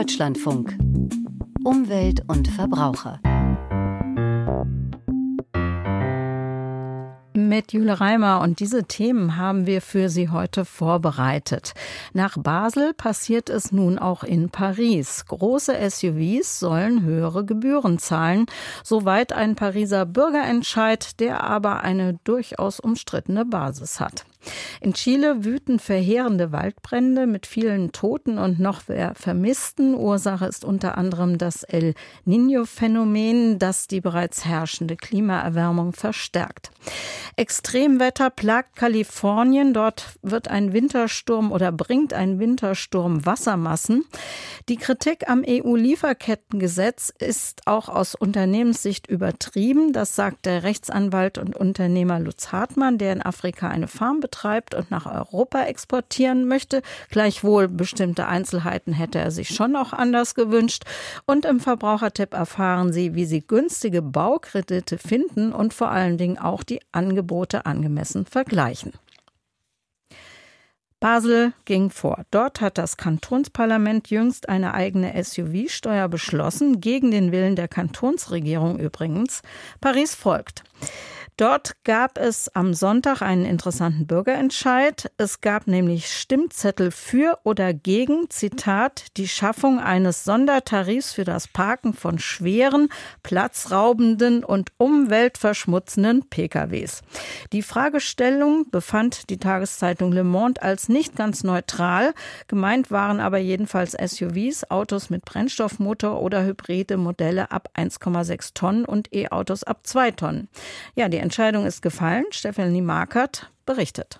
Deutschlandfunk. Umwelt und Verbraucher. mit Jule Reimer und diese Themen haben wir für Sie heute vorbereitet. Nach Basel passiert es nun auch in Paris. Große SUVs sollen höhere Gebühren zahlen, soweit ein Pariser Bürgerentscheid, der aber eine durchaus umstrittene Basis hat. In Chile wüten verheerende Waldbrände mit vielen Toten und noch Vermissten. Ursache ist unter anderem das El Niño-Phänomen, das die bereits herrschende Klimaerwärmung verstärkt. Extremwetter plagt Kalifornien. Dort wird ein Wintersturm oder bringt ein Wintersturm Wassermassen. Die Kritik am EU-Lieferkettengesetz ist auch aus Unternehmenssicht übertrieben. Das sagt der Rechtsanwalt und Unternehmer Lutz Hartmann, der in Afrika eine Farm betreibt und nach Europa exportieren möchte. Gleichwohl bestimmte Einzelheiten hätte er sich schon auch anders gewünscht. Und im Verbrauchertipp erfahren Sie, wie Sie günstige Baukredite finden und vor allen Dingen auch die Angebote angemessen vergleichen. Basel ging vor. Dort hat das Kantonsparlament jüngst eine eigene SUV-Steuer beschlossen, gegen den Willen der Kantonsregierung übrigens. Paris folgt. Dort gab es am Sonntag einen interessanten Bürgerentscheid. Es gab nämlich Stimmzettel für oder gegen, Zitat, die Schaffung eines Sondertarifs für das Parken von schweren, platzraubenden und umweltverschmutzenden PKWs. Die Fragestellung befand die Tageszeitung Le Monde als nicht ganz neutral. Gemeint waren aber jedenfalls SUVs, Autos mit Brennstoffmotor oder hybride Modelle ab 1,6 Tonnen und E-Autos ab 2 Tonnen. Ja, die Entscheidung ist gefallen. Stefanie Markert berichtet.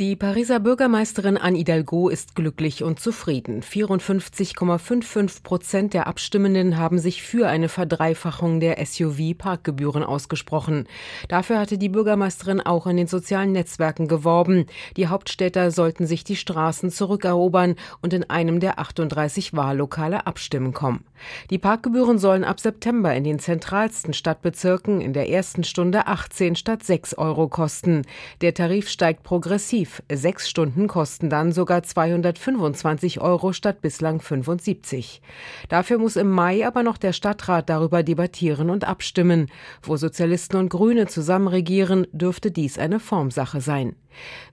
Die Pariser Bürgermeisterin Anne Hidalgo ist glücklich und zufrieden. 54,55 Prozent der Abstimmenden haben sich für eine Verdreifachung der SUV-Parkgebühren ausgesprochen. Dafür hatte die Bürgermeisterin auch in den sozialen Netzwerken geworben. Die Hauptstädter sollten sich die Straßen zurückerobern und in einem der 38 Wahllokale abstimmen kommen. Die Parkgebühren sollen ab September in den zentralsten Stadtbezirken in der ersten Stunde 18 statt 6 Euro kosten. Der Tarif steigt progressiv Tarif. Sechs Stunden kosten dann sogar 225 Euro statt bislang 75. Dafür muss im Mai aber noch der Stadtrat darüber debattieren und abstimmen. Wo Sozialisten und Grüne zusammen regieren, dürfte dies eine Formsache sein.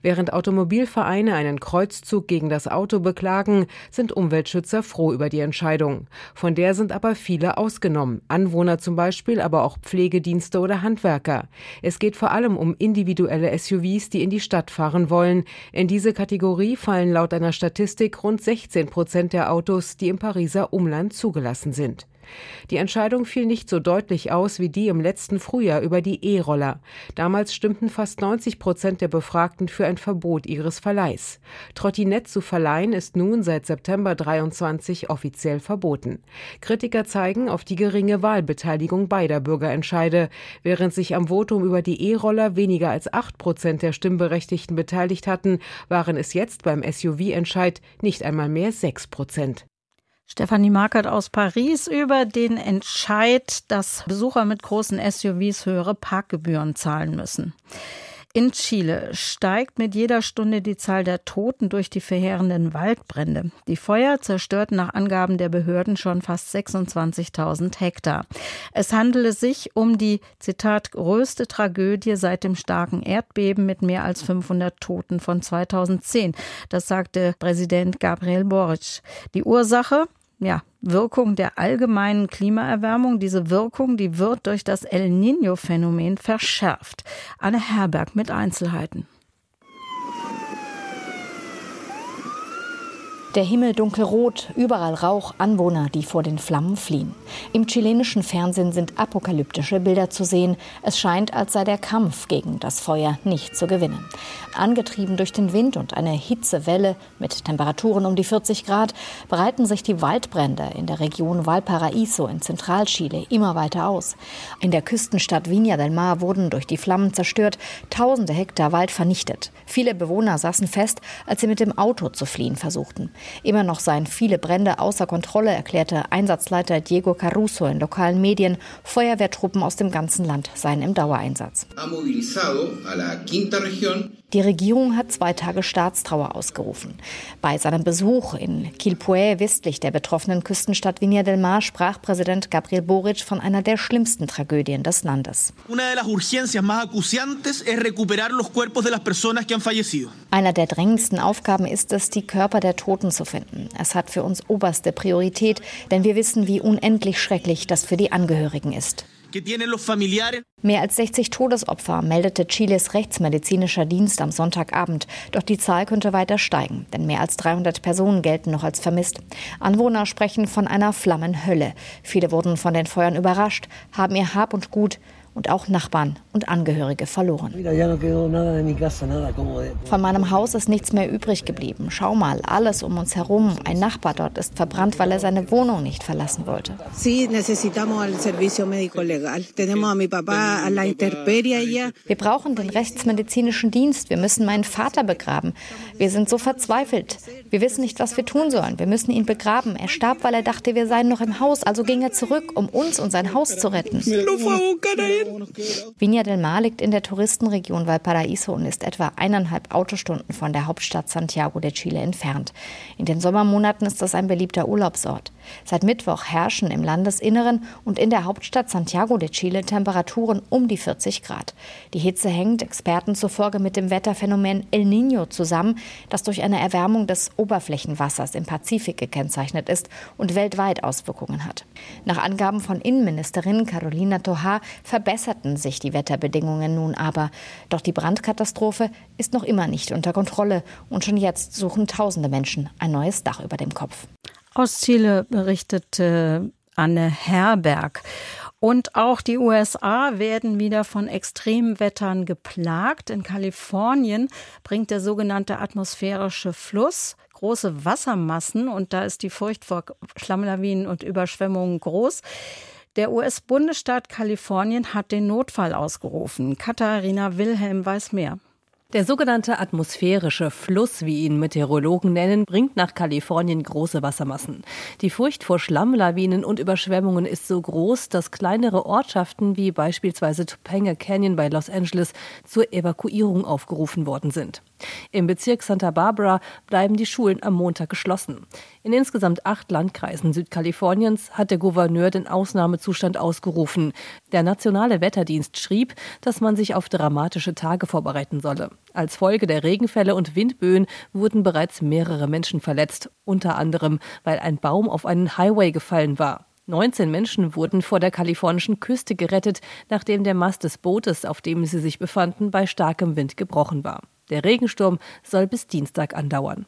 Während Automobilvereine einen Kreuzzug gegen das Auto beklagen, sind Umweltschützer froh über die Entscheidung. Von der sind aber viele ausgenommen, Anwohner zum Beispiel, aber auch Pflegedienste oder Handwerker. Es geht vor allem um individuelle SUVs, die in die Stadt fahren wollen. In diese Kategorie fallen laut einer Statistik rund 16 Prozent der Autos, die im Pariser Umland zugelassen sind. Die Entscheidung fiel nicht so deutlich aus wie die im letzten Frühjahr über die E-Roller. Damals stimmten fast 90 Prozent der Befragten für ein Verbot ihres Verleihs. Trottinett zu verleihen ist nun seit September 23 offiziell verboten. Kritiker zeigen auf die geringe Wahlbeteiligung beider Bürgerentscheide. Während sich am Votum über die E-Roller weniger als 8 Prozent der Stimmberechtigten beteiligt hatten, waren es jetzt beim SUV-Entscheid nicht einmal mehr 6 Prozent. Stefanie Markert aus Paris über den Entscheid, dass Besucher mit großen SUVs höhere Parkgebühren zahlen müssen. In Chile steigt mit jeder Stunde die Zahl der Toten durch die verheerenden Waldbrände. Die Feuer zerstörten nach Angaben der Behörden schon fast 26.000 Hektar. Es handele sich um die, Zitat, größte Tragödie seit dem starken Erdbeben mit mehr als 500 Toten von 2010. Das sagte Präsident Gabriel Boric. Die Ursache? Ja, Wirkung der allgemeinen Klimaerwärmung. Diese Wirkung, die wird durch das El Niño-Phänomen verschärft. Anne Herberg mit Einzelheiten. Der Himmel dunkelrot, überall Rauch, Anwohner, die vor den Flammen fliehen. Im chilenischen Fernsehen sind apokalyptische Bilder zu sehen. Es scheint, als sei der Kampf gegen das Feuer nicht zu gewinnen. Angetrieben durch den Wind und eine Hitzewelle mit Temperaturen um die 40 Grad breiten sich die Waldbrände in der Region Valparaíso in Zentralchile immer weiter aus. In der Küstenstadt Viña del Mar wurden durch die Flammen zerstört, tausende Hektar Wald vernichtet. Viele Bewohner saßen fest, als sie mit dem Auto zu fliehen versuchten. Immer noch seien viele Brände außer Kontrolle, erklärte Einsatzleiter Diego Caruso in lokalen Medien. Feuerwehrtruppen aus dem ganzen Land seien im Dauereinsatz. Die Regierung hat zwei Tage Staatstrauer ausgerufen. Bei seinem Besuch in Quilpué, westlich der betroffenen Küstenstadt Viña del Mar, sprach Präsident Gabriel Boric von einer der schlimmsten Tragödien des Landes. Einer der drängendsten Aufgaben ist es, die Körper der Toten zu finden. Es hat für uns oberste Priorität, denn wir wissen, wie unendlich schrecklich das für die Angehörigen ist. Mehr als 60 Todesopfer meldete Chiles rechtsmedizinischer Dienst am Sonntagabend. Doch die Zahl könnte weiter steigen, denn mehr als 300 Personen gelten noch als vermisst. Anwohner sprechen von einer Flammenhölle. Viele wurden von den Feuern überrascht, haben ihr Hab und Gut und auch Nachbarn und Angehörige verloren. Von meinem Haus ist nichts mehr übrig geblieben. Schau mal, alles um uns herum. Ein Nachbar dort ist verbrannt, weil er seine Wohnung nicht verlassen wollte. Wir brauchen den rechtsmedizinischen Dienst. Wir müssen meinen Vater begraben. Wir sind so verzweifelt. Wir wissen nicht, was wir tun sollen. Wir müssen ihn begraben. Er starb, weil er dachte, wir seien noch im Haus. Also ging er zurück, um uns und sein Haus zu retten. Viña del Mar liegt in der Touristenregion Valparaíso und ist etwa eineinhalb Autostunden von der Hauptstadt Santiago de Chile entfernt. In den Sommermonaten ist das ein beliebter Urlaubsort. Seit Mittwoch herrschen im Landesinneren und in der Hauptstadt Santiago de Chile Temperaturen um die 40 Grad. Die Hitze hängt Experten zufolge mit dem Wetterphänomen El Niño zusammen, das durch eine Erwärmung des Oberflächenwassers im Pazifik gekennzeichnet ist und weltweit Auswirkungen hat. Nach Angaben von Innenministerin Carolina Toha verbesserten sich die Wetterbedingungen nun aber. Doch die Brandkatastrophe ist noch immer nicht unter Kontrolle und schon jetzt suchen tausende Menschen ein neues Dach über dem Kopf. Aus Chile berichtete Anne Herberg. Und auch die USA werden wieder von Extremwettern geplagt. In Kalifornien bringt der sogenannte atmosphärische Fluss große Wassermassen und da ist die Furcht vor Schlammlawinen und Überschwemmungen groß. Der US-Bundesstaat Kalifornien hat den Notfall ausgerufen. Katharina Wilhelm weiß mehr. Der sogenannte atmosphärische Fluss, wie ihn Meteorologen nennen, bringt nach Kalifornien große Wassermassen. Die Furcht vor Schlammlawinen und Überschwemmungen ist so groß, dass kleinere Ortschaften wie beispielsweise Topanga Canyon bei Los Angeles zur Evakuierung aufgerufen worden sind. Im Bezirk Santa Barbara bleiben die Schulen am Montag geschlossen. In insgesamt acht Landkreisen Südkaliforniens hat der Gouverneur den Ausnahmezustand ausgerufen. Der Nationale Wetterdienst schrieb, dass man sich auf dramatische Tage vorbereiten solle. Als Folge der Regenfälle und Windböen wurden bereits mehrere Menschen verletzt, unter anderem, weil ein Baum auf einen Highway gefallen war. 19 Menschen wurden vor der kalifornischen Küste gerettet, nachdem der Mast des Bootes, auf dem sie sich befanden, bei starkem Wind gebrochen war. Der Regensturm soll bis Dienstag andauern.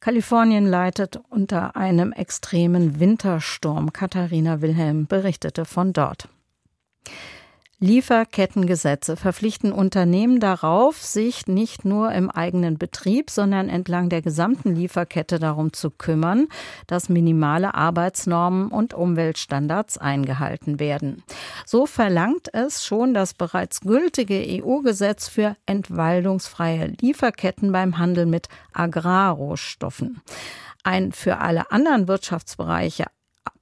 Kalifornien leitet unter einem extremen Wintersturm. Katharina Wilhelm berichtete von dort. Lieferkettengesetze verpflichten Unternehmen darauf, sich nicht nur im eigenen Betrieb, sondern entlang der gesamten Lieferkette darum zu kümmern, dass minimale Arbeitsnormen und Umweltstandards eingehalten werden. So verlangt es schon das bereits gültige EU-Gesetz für entwaldungsfreie Lieferketten beim Handel mit Agrarrohstoffen. Ein für alle anderen Wirtschaftsbereiche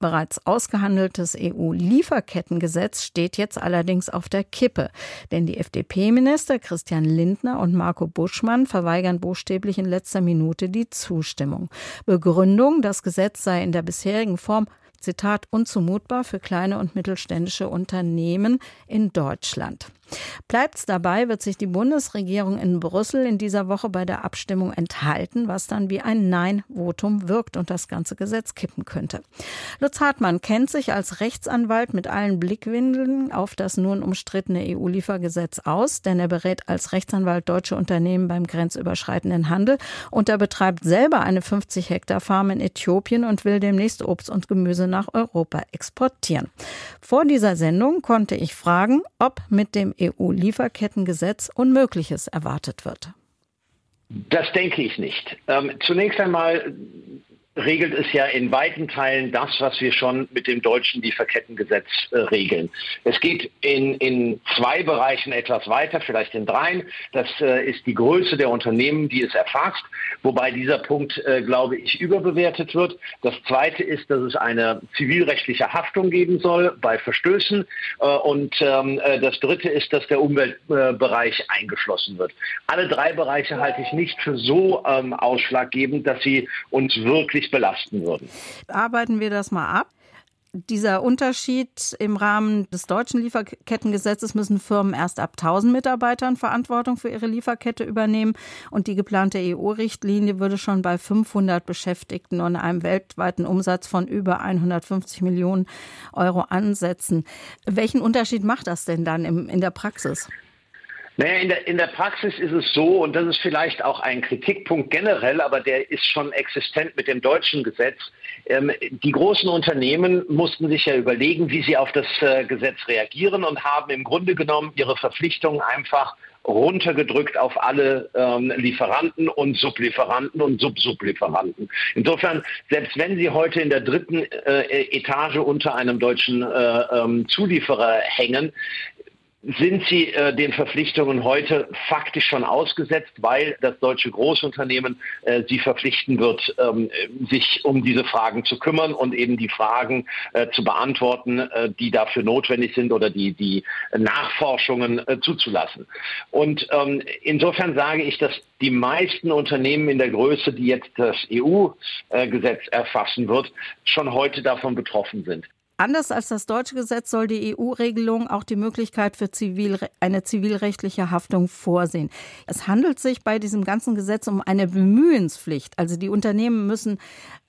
bereits ausgehandeltes EU-Lieferkettengesetz steht jetzt allerdings auf der Kippe. Denn die FDP-Minister Christian Lindner und Marco Buschmann verweigern buchstäblich in letzter Minute die Zustimmung. Begründung, das Gesetz sei in der bisherigen Form Zitat, unzumutbar für kleine und mittelständische Unternehmen in Deutschland. Bleibt es dabei, wird sich die Bundesregierung in Brüssel in dieser Woche bei der Abstimmung enthalten, was dann wie ein Nein-Votum wirkt und das ganze Gesetz kippen könnte. Lutz Hartmann kennt sich als Rechtsanwalt mit allen Blickwinkeln auf das nun umstrittene EU-Liefergesetz aus, denn er berät als Rechtsanwalt deutsche Unternehmen beim grenzüberschreitenden Handel und er betreibt selber eine 50 Hektar Farm in Äthiopien und will demnächst Obst und Gemüse nach Europa exportieren. Vor dieser Sendung konnte ich fragen, ob mit dem EU-Lieferkettengesetz Unmögliches erwartet wird. Das denke ich nicht. Ähm, zunächst einmal regelt es ja in weiten Teilen das, was wir schon mit dem deutschen Lieferkettengesetz äh, regeln. Es geht in, in zwei Bereichen etwas weiter, vielleicht in dreien. Das äh, ist die Größe der Unternehmen, die es erfasst, wobei dieser Punkt, äh, glaube ich, überbewertet wird. Das zweite ist, dass es eine zivilrechtliche Haftung geben soll bei Verstößen. Äh, und ähm, äh, das dritte ist, dass der Umweltbereich eingeschlossen wird. Alle drei Bereiche halte ich nicht für so ähm, ausschlaggebend, dass sie uns wirklich nicht belasten würden. Arbeiten wir das mal ab. Dieser Unterschied im Rahmen des deutschen Lieferkettengesetzes müssen Firmen erst ab 1000 Mitarbeitern Verantwortung für ihre Lieferkette übernehmen. Und die geplante EU-Richtlinie würde schon bei 500 Beschäftigten und einem weltweiten Umsatz von über 150 Millionen Euro ansetzen. Welchen Unterschied macht das denn dann in der Praxis? Naja, in der, in der Praxis ist es so, und das ist vielleicht auch ein Kritikpunkt generell, aber der ist schon existent mit dem deutschen Gesetz. Ähm, die großen Unternehmen mussten sich ja überlegen, wie sie auf das äh, Gesetz reagieren und haben im Grunde genommen ihre Verpflichtungen einfach runtergedrückt auf alle ähm, Lieferanten und Sublieferanten und Subsublieferanten. Insofern, selbst wenn Sie heute in der dritten äh, Etage unter einem deutschen äh, ähm, Zulieferer hängen, sind sie äh, den Verpflichtungen heute faktisch schon ausgesetzt, weil das deutsche Großunternehmen äh, sie verpflichten wird, ähm, sich um diese Fragen zu kümmern und eben die Fragen äh, zu beantworten, äh, die dafür notwendig sind oder die, die Nachforschungen äh, zuzulassen. Und ähm, insofern sage ich, dass die meisten Unternehmen in der Größe, die jetzt das EU-Gesetz äh, erfassen wird, schon heute davon betroffen sind. Anders als das deutsche Gesetz soll die EU-Regelung auch die Möglichkeit für zivil, eine zivilrechtliche Haftung vorsehen. Es handelt sich bei diesem ganzen Gesetz um eine Bemühenspflicht. Also die Unternehmen müssen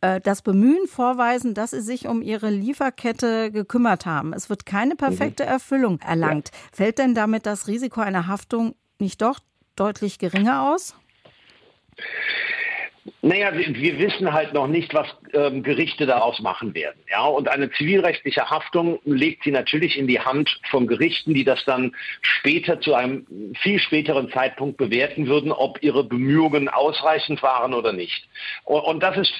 äh, das Bemühen vorweisen, dass sie sich um ihre Lieferkette gekümmert haben. Es wird keine perfekte mhm. Erfüllung erlangt. Ja. Fällt denn damit das Risiko einer Haftung nicht doch deutlich geringer aus? Naja, wir, wir, wissen halt noch nicht, was ähm, Gerichte daraus machen werden. Ja, und eine zivilrechtliche Haftung legt sie natürlich in die Hand von Gerichten, die das dann später zu einem viel späteren Zeitpunkt bewerten würden, ob ihre Bemühungen ausreichend waren oder nicht. Und, und das ist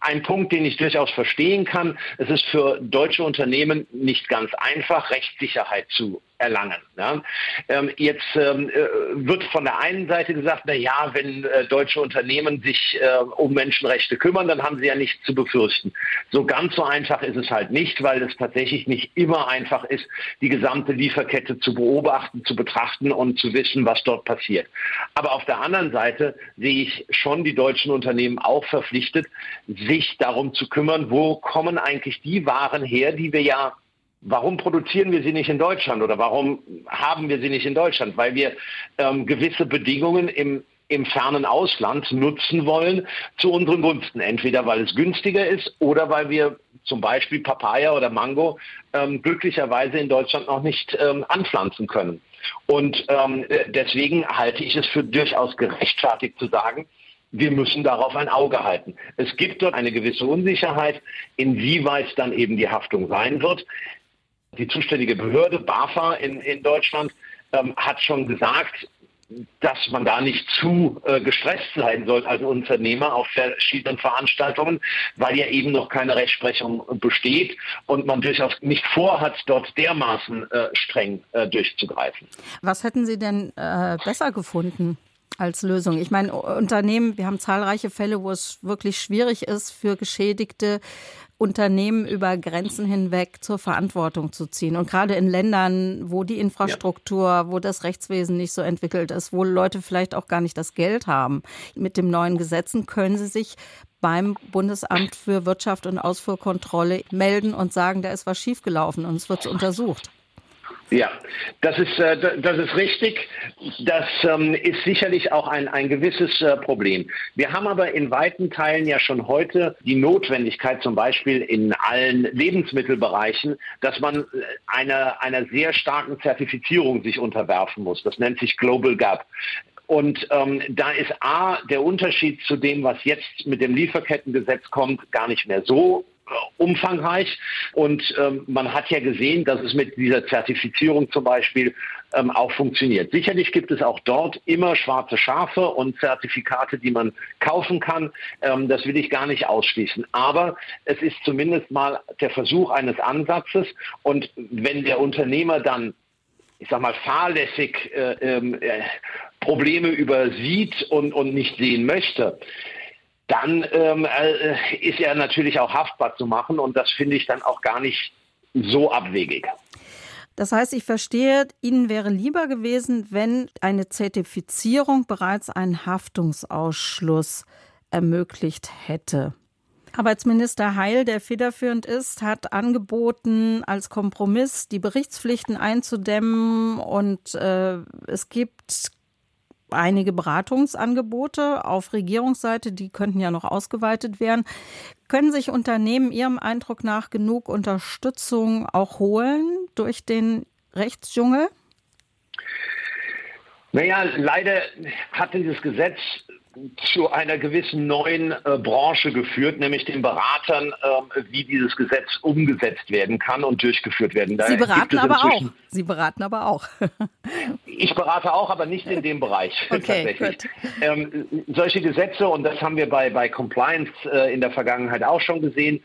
ein Punkt, den ich durchaus verstehen kann. Es ist für deutsche Unternehmen nicht ganz einfach, Rechtssicherheit zu erlangen. Ja. Ähm, jetzt ähm, äh, wird von der einen Seite gesagt, na ja, wenn äh, deutsche Unternehmen äh, um Menschenrechte kümmern, dann haben sie ja nichts zu befürchten. So ganz so einfach ist es halt nicht, weil es tatsächlich nicht immer einfach ist, die gesamte Lieferkette zu beobachten, zu betrachten und zu wissen, was dort passiert. Aber auf der anderen Seite sehe ich schon die deutschen Unternehmen auch verpflichtet, sich darum zu kümmern, wo kommen eigentlich die Waren her, die wir ja Warum produzieren wir sie nicht in Deutschland oder warum haben wir sie nicht in Deutschland? Weil wir ähm, gewisse Bedingungen im, im fernen Ausland nutzen wollen zu unseren Gunsten. Entweder weil es günstiger ist oder weil wir zum Beispiel Papaya oder Mango ähm, glücklicherweise in Deutschland noch nicht ähm, anpflanzen können. Und ähm, deswegen halte ich es für durchaus gerechtfertigt zu sagen, wir müssen darauf ein Auge halten. Es gibt dort eine gewisse Unsicherheit, inwieweit dann eben die Haftung sein wird die zuständige Behörde, BAFA in, in Deutschland, ähm, hat schon gesagt, dass man da nicht zu äh, gestresst sein soll als Unternehmer auf verschiedenen Veranstaltungen, weil ja eben noch keine Rechtsprechung besteht und man durchaus nicht vorhat, dort dermaßen äh, streng äh, durchzugreifen. Was hätten Sie denn äh, besser gefunden? Als Lösung. Ich meine, Unternehmen, wir haben zahlreiche Fälle, wo es wirklich schwierig ist, für Geschädigte Unternehmen über Grenzen hinweg zur Verantwortung zu ziehen. Und gerade in Ländern, wo die Infrastruktur, ja. wo das Rechtswesen nicht so entwickelt ist, wo Leute vielleicht auch gar nicht das Geld haben. Mit dem neuen Gesetzen können sie sich beim Bundesamt für Wirtschaft und Ausfuhrkontrolle melden und sagen, da ist was schiefgelaufen und es wird untersucht. Ja, das ist, äh, das ist richtig. Das ähm, ist sicherlich auch ein, ein gewisses äh, Problem. Wir haben aber in weiten Teilen ja schon heute die Notwendigkeit, zum Beispiel in allen Lebensmittelbereichen, dass man äh, einer, einer sehr starken Zertifizierung sich unterwerfen muss. Das nennt sich Global Gap. Und ähm, da ist A, der Unterschied zu dem, was jetzt mit dem Lieferkettengesetz kommt, gar nicht mehr so umfangreich. Und ähm, man hat ja gesehen, dass es mit dieser Zertifizierung zum Beispiel ähm, auch funktioniert. Sicherlich gibt es auch dort immer schwarze Schafe und Zertifikate, die man kaufen kann. Ähm, das will ich gar nicht ausschließen. Aber es ist zumindest mal der Versuch eines Ansatzes. Und wenn der Unternehmer dann ich sag mal, fahrlässig äh, ähm, äh, Probleme übersieht und, und nicht sehen möchte, dann ähm, äh, ist er natürlich auch haftbar zu machen und das finde ich dann auch gar nicht so abwegig. Das heißt, ich verstehe, Ihnen wäre lieber gewesen, wenn eine Zertifizierung bereits einen Haftungsausschluss ermöglicht hätte. Arbeitsminister Heil, der federführend ist, hat angeboten, als Kompromiss die Berichtspflichten einzudämmen und äh, es gibt einige Beratungsangebote auf Regierungsseite, die könnten ja noch ausgeweitet werden. Können sich Unternehmen Ihrem Eindruck nach genug Unterstützung auch holen durch den Rechtsdschungel? Naja, leider hat dieses Gesetz zu einer gewissen neuen äh, Branche geführt, nämlich den Beratern, äh, wie dieses Gesetz umgesetzt werden kann und durchgeführt werden. Da Sie beraten aber auch. Sie beraten aber auch. ich berate auch, aber nicht in dem Bereich. Okay, gut. Ähm, solche Gesetze, und das haben wir bei, bei Compliance äh, in der Vergangenheit auch schon gesehen,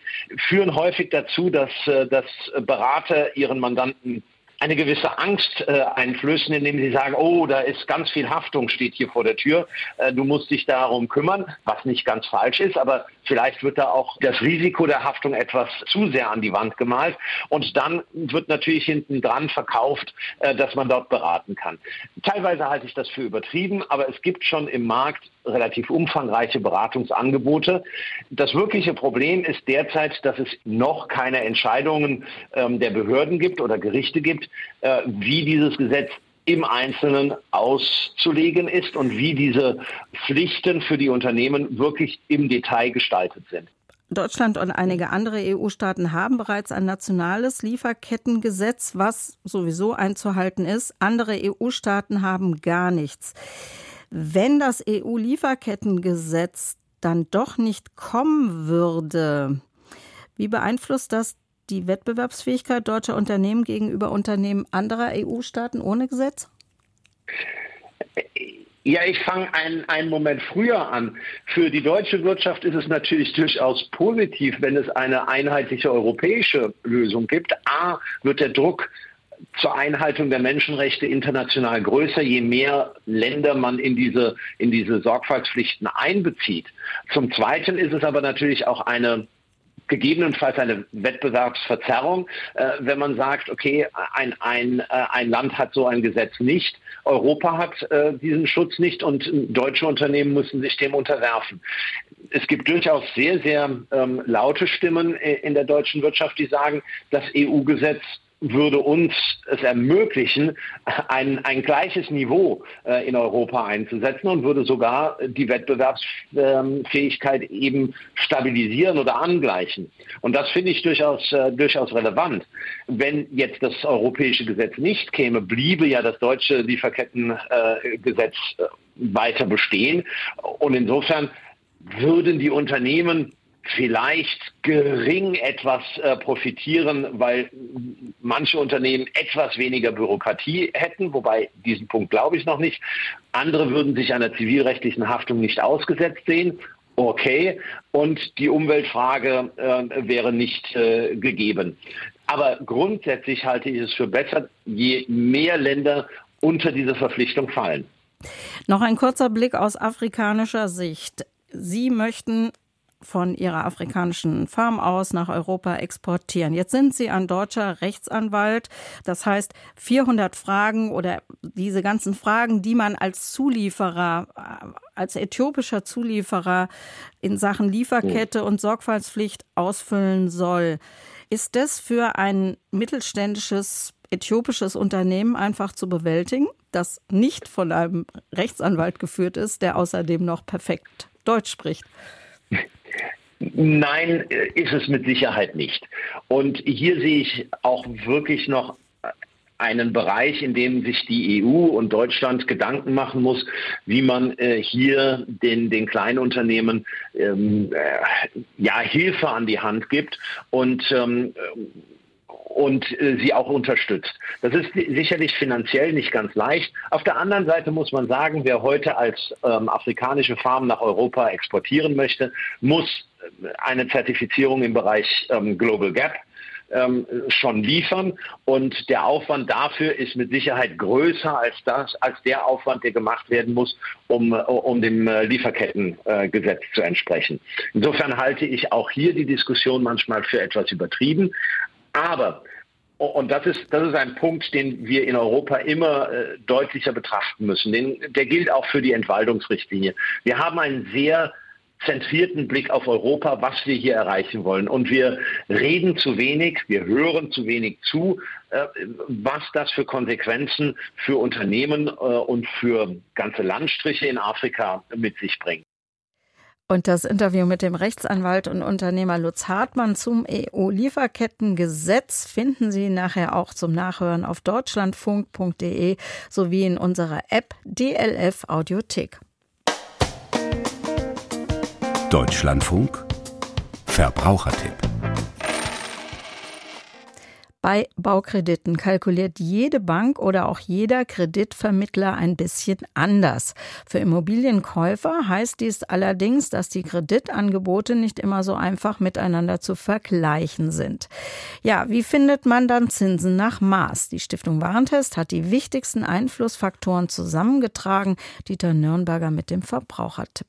führen häufig dazu, dass, äh, dass Berater ihren Mandanten eine gewisse Angst äh, einflößen, indem sie sagen, oh, da ist ganz viel Haftung, steht hier vor der Tür, äh, du musst dich darum kümmern, was nicht ganz falsch ist, aber vielleicht wird da auch das Risiko der Haftung etwas zu sehr an die Wand gemalt und dann wird natürlich hinten dran verkauft, äh, dass man dort beraten kann. Teilweise halte ich das für übertrieben, aber es gibt schon im Markt relativ umfangreiche Beratungsangebote. Das wirkliche Problem ist derzeit, dass es noch keine Entscheidungen ähm, der Behörden gibt oder Gerichte gibt, äh, wie dieses Gesetz im Einzelnen auszulegen ist und wie diese Pflichten für die Unternehmen wirklich im Detail gestaltet sind. Deutschland und einige andere EU-Staaten haben bereits ein nationales Lieferkettengesetz, was sowieso einzuhalten ist. Andere EU-Staaten haben gar nichts. Wenn das EU-Lieferkettengesetz dann doch nicht kommen würde, wie beeinflusst das die Wettbewerbsfähigkeit deutscher Unternehmen gegenüber Unternehmen anderer EU-Staaten ohne Gesetz? Ja, ich fange einen, einen Moment früher an. Für die deutsche Wirtschaft ist es natürlich durchaus positiv, wenn es eine einheitliche europäische Lösung gibt. A, wird der Druck zur Einhaltung der Menschenrechte international größer, je mehr Länder man in diese, in diese Sorgfaltspflichten einbezieht. Zum Zweiten ist es aber natürlich auch eine gegebenenfalls eine Wettbewerbsverzerrung, äh, wenn man sagt, okay, ein, ein, äh, ein Land hat so ein Gesetz nicht, Europa hat äh, diesen Schutz nicht und deutsche Unternehmen müssen sich dem unterwerfen. Es gibt durchaus sehr, sehr ähm, laute Stimmen in der deutschen Wirtschaft, die sagen, das EU-Gesetz würde uns es ermöglichen, ein, ein gleiches Niveau äh, in Europa einzusetzen und würde sogar die Wettbewerbsfähigkeit eben stabilisieren oder angleichen. Und das finde ich durchaus, äh, durchaus relevant. Wenn jetzt das europäische Gesetz nicht käme, bliebe ja das deutsche Lieferkettengesetz äh, weiter bestehen. Und insofern würden die Unternehmen vielleicht gering etwas äh, profitieren, weil manche Unternehmen etwas weniger Bürokratie hätten, wobei diesen Punkt glaube ich noch nicht. Andere würden sich einer zivilrechtlichen Haftung nicht ausgesetzt sehen. Okay, und die Umweltfrage äh, wäre nicht äh, gegeben. Aber grundsätzlich halte ich es für besser, je mehr Länder unter diese Verpflichtung fallen. Noch ein kurzer Blick aus afrikanischer Sicht. Sie möchten von ihrer afrikanischen Farm aus nach Europa exportieren. Jetzt sind sie ein deutscher Rechtsanwalt. Das heißt, 400 Fragen oder diese ganzen Fragen, die man als Zulieferer, als äthiopischer Zulieferer in Sachen Lieferkette und Sorgfaltspflicht ausfüllen soll. Ist das für ein mittelständisches äthiopisches Unternehmen einfach zu bewältigen, das nicht von einem Rechtsanwalt geführt ist, der außerdem noch perfekt Deutsch spricht? Nein, ist es mit Sicherheit nicht. Und hier sehe ich auch wirklich noch einen Bereich, in dem sich die EU und Deutschland Gedanken machen muss, wie man äh, hier den, den Kleinunternehmen ähm, äh, ja, Hilfe an die Hand gibt und ähm, und äh, sie auch unterstützt. Das ist sicherlich finanziell nicht ganz leicht. Auf der anderen Seite muss man sagen, wer heute als ähm, afrikanische Farm nach Europa exportieren möchte, muss äh, eine Zertifizierung im Bereich ähm, Global Gap ähm, schon liefern. Und der Aufwand dafür ist mit Sicherheit größer als das, als der Aufwand, der gemacht werden muss, um, um dem äh, Lieferkettengesetz zu entsprechen. Insofern halte ich auch hier die Diskussion manchmal für etwas übertrieben. Aber und das ist, das ist ein Punkt, den wir in Europa immer äh, deutlicher betrachten müssen. Den, der gilt auch für die Entwaldungsrichtlinie. Wir haben einen sehr zentrierten Blick auf Europa, was wir hier erreichen wollen. Und wir reden zu wenig, wir hören zu wenig zu, äh, was das für Konsequenzen für Unternehmen äh, und für ganze Landstriche in Afrika mit sich bringt. Und das Interview mit dem Rechtsanwalt und Unternehmer Lutz Hartmann zum EU-Lieferkettengesetz finden Sie nachher auch zum Nachhören auf deutschlandfunk.de sowie in unserer App DLF Audiothek. Deutschlandfunk Verbrauchertipp bei Baukrediten kalkuliert jede Bank oder auch jeder Kreditvermittler ein bisschen anders. Für Immobilienkäufer heißt dies allerdings, dass die Kreditangebote nicht immer so einfach miteinander zu vergleichen sind. Ja, wie findet man dann Zinsen nach Maß? Die Stiftung Warentest hat die wichtigsten Einflussfaktoren zusammengetragen. Dieter Nürnberger mit dem Verbrauchertipp.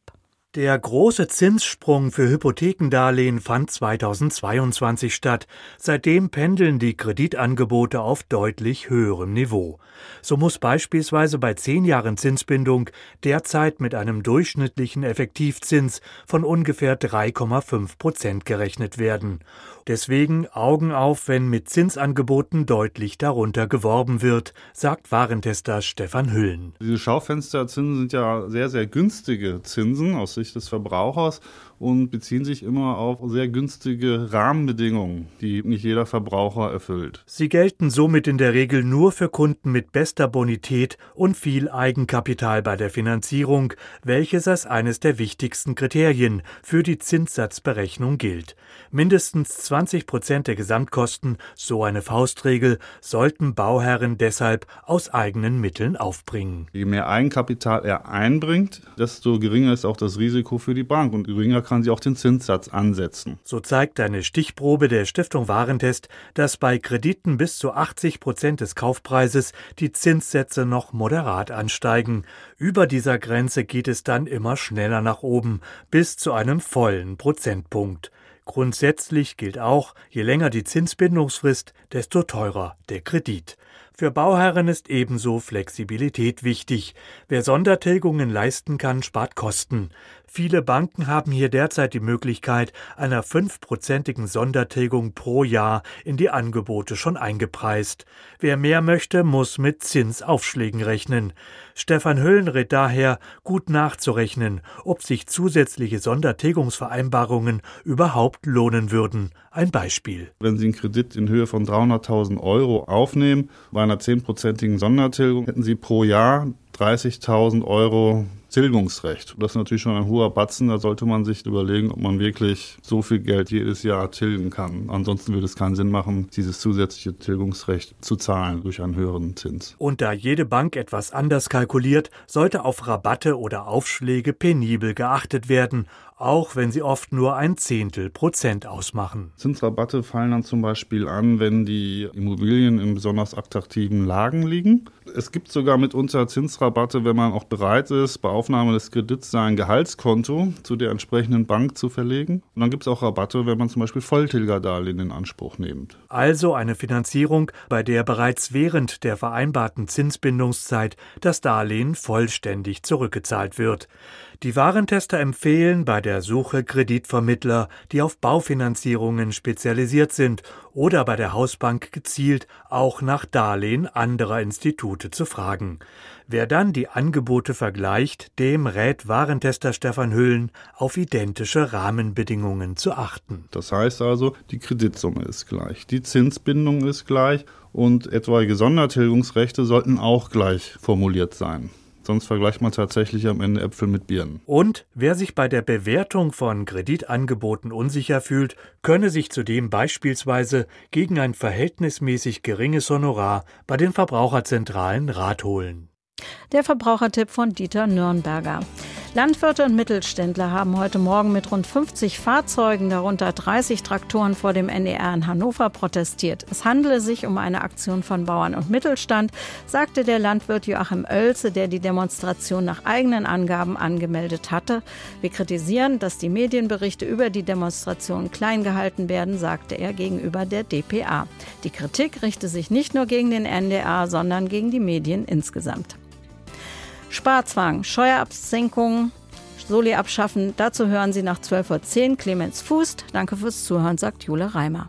Der große Zinssprung für Hypothekendarlehen fand 2022 statt. Seitdem pendeln die Kreditangebote auf deutlich höherem Niveau. So muss beispielsweise bei zehn Jahren Zinsbindung derzeit mit einem durchschnittlichen Effektivzins von ungefähr 3,5 Prozent gerechnet werden. Deswegen Augen auf, wenn mit Zinsangeboten deutlich darunter geworben wird, sagt Warentester Stefan Hüllen. Diese Schaufensterzinsen sind ja sehr, sehr günstige Zinsen aus Sicht des Verbrauchers und beziehen sich immer auf sehr günstige Rahmenbedingungen, die nicht jeder Verbraucher erfüllt. Sie gelten somit in der Regel nur für Kunden mit bester Bonität und viel Eigenkapital bei der Finanzierung, welches als eines der wichtigsten Kriterien für die Zinssatzberechnung gilt. Mindestens 20 Prozent der Gesamtkosten, so eine Faustregel, sollten Bauherren deshalb aus eigenen Mitteln aufbringen. Je mehr Eigenkapital er einbringt, desto geringer ist auch das Risiko für die Bank und geringer kann sie auch den Zinssatz ansetzen. So zeigt eine Stichprobe der Stiftung Warentest, dass bei Krediten bis zu 80 Prozent des Kaufpreises die Zinssätze noch moderat ansteigen. Über dieser Grenze geht es dann immer schneller nach oben, bis zu einem vollen Prozentpunkt. Grundsätzlich gilt auch, je länger die Zinsbindungsfrist, desto teurer der Kredit. Für Bauherren ist ebenso Flexibilität wichtig. Wer Sondertilgungen leisten kann, spart Kosten. Viele Banken haben hier derzeit die Möglichkeit einer fünfprozentigen Sondertilgung pro Jahr in die Angebote schon eingepreist. Wer mehr möchte, muss mit Zinsaufschlägen rechnen. Stefan Hüllen rät daher, gut nachzurechnen, ob sich zusätzliche Sondertilgungsvereinbarungen überhaupt lohnen würden. Ein Beispiel. Wenn Sie einen Kredit in Höhe von 300.000 Euro aufnehmen, bei einer zehnprozentigen Sondertilgung hätten Sie pro Jahr 30.000 Euro Tilgungsrecht. Das ist natürlich schon ein hoher Batzen. Da sollte man sich überlegen, ob man wirklich so viel Geld jedes Jahr tilgen kann. Ansonsten würde es keinen Sinn machen, dieses zusätzliche Tilgungsrecht zu zahlen durch einen höheren Zins. Und da jede Bank etwas anders kalkuliert, sollte auf Rabatte oder Aufschläge penibel geachtet werden, auch wenn sie oft nur ein Zehntel Prozent ausmachen. Zinsrabatte fallen dann zum Beispiel an, wenn die Immobilien in besonders attraktiven Lagen liegen. Es gibt sogar mitunter Zinsrabatte, wenn man auch bereit ist, bei Aufnahme des Kredits sein Gehaltskonto zu der entsprechenden Bank zu verlegen. Und dann gibt es auch Rabatte, wenn man zum Beispiel Volltilgerdarlehen in Anspruch nimmt. Also eine Finanzierung, bei der bereits während der vereinbarten Zinsbindungszeit das Darlehen vollständig zurückgezahlt wird. Die Warentester empfehlen bei der Suche Kreditvermittler, die auf Baufinanzierungen spezialisiert sind oder bei der Hausbank gezielt auch nach Darlehen anderer Institute zu fragen. Wer dann die Angebote vergleicht, dem rät Warentester Stefan Hüllen, auf identische Rahmenbedingungen zu achten. Das heißt also, die Kreditsumme ist gleich, die Zinsbindung ist gleich und etwaige Sondertilgungsrechte sollten auch gleich formuliert sein. Sonst vergleicht man tatsächlich am Ende Äpfel mit Birnen. Und wer sich bei der Bewertung von Kreditangeboten unsicher fühlt, könne sich zudem beispielsweise gegen ein verhältnismäßig geringes Honorar bei den Verbraucherzentralen Rat holen. Der Verbrauchertipp von Dieter Nürnberger. Landwirte und Mittelständler haben heute Morgen mit rund 50 Fahrzeugen, darunter 30 Traktoren vor dem NDR in Hannover protestiert. Es handele sich um eine Aktion von Bauern und Mittelstand, sagte der Landwirt Joachim Oelze, der die Demonstration nach eigenen Angaben angemeldet hatte. Wir kritisieren, dass die Medienberichte über die Demonstration klein gehalten werden, sagte er gegenüber der DPA. Die Kritik richte sich nicht nur gegen den NDR, sondern gegen die Medien insgesamt. Sparzwang, Steuerabsenkung, Soli abschaffen. Dazu hören Sie nach 12.10 Uhr Clemens Fußt. Danke fürs Zuhören, sagt Jule Reimer.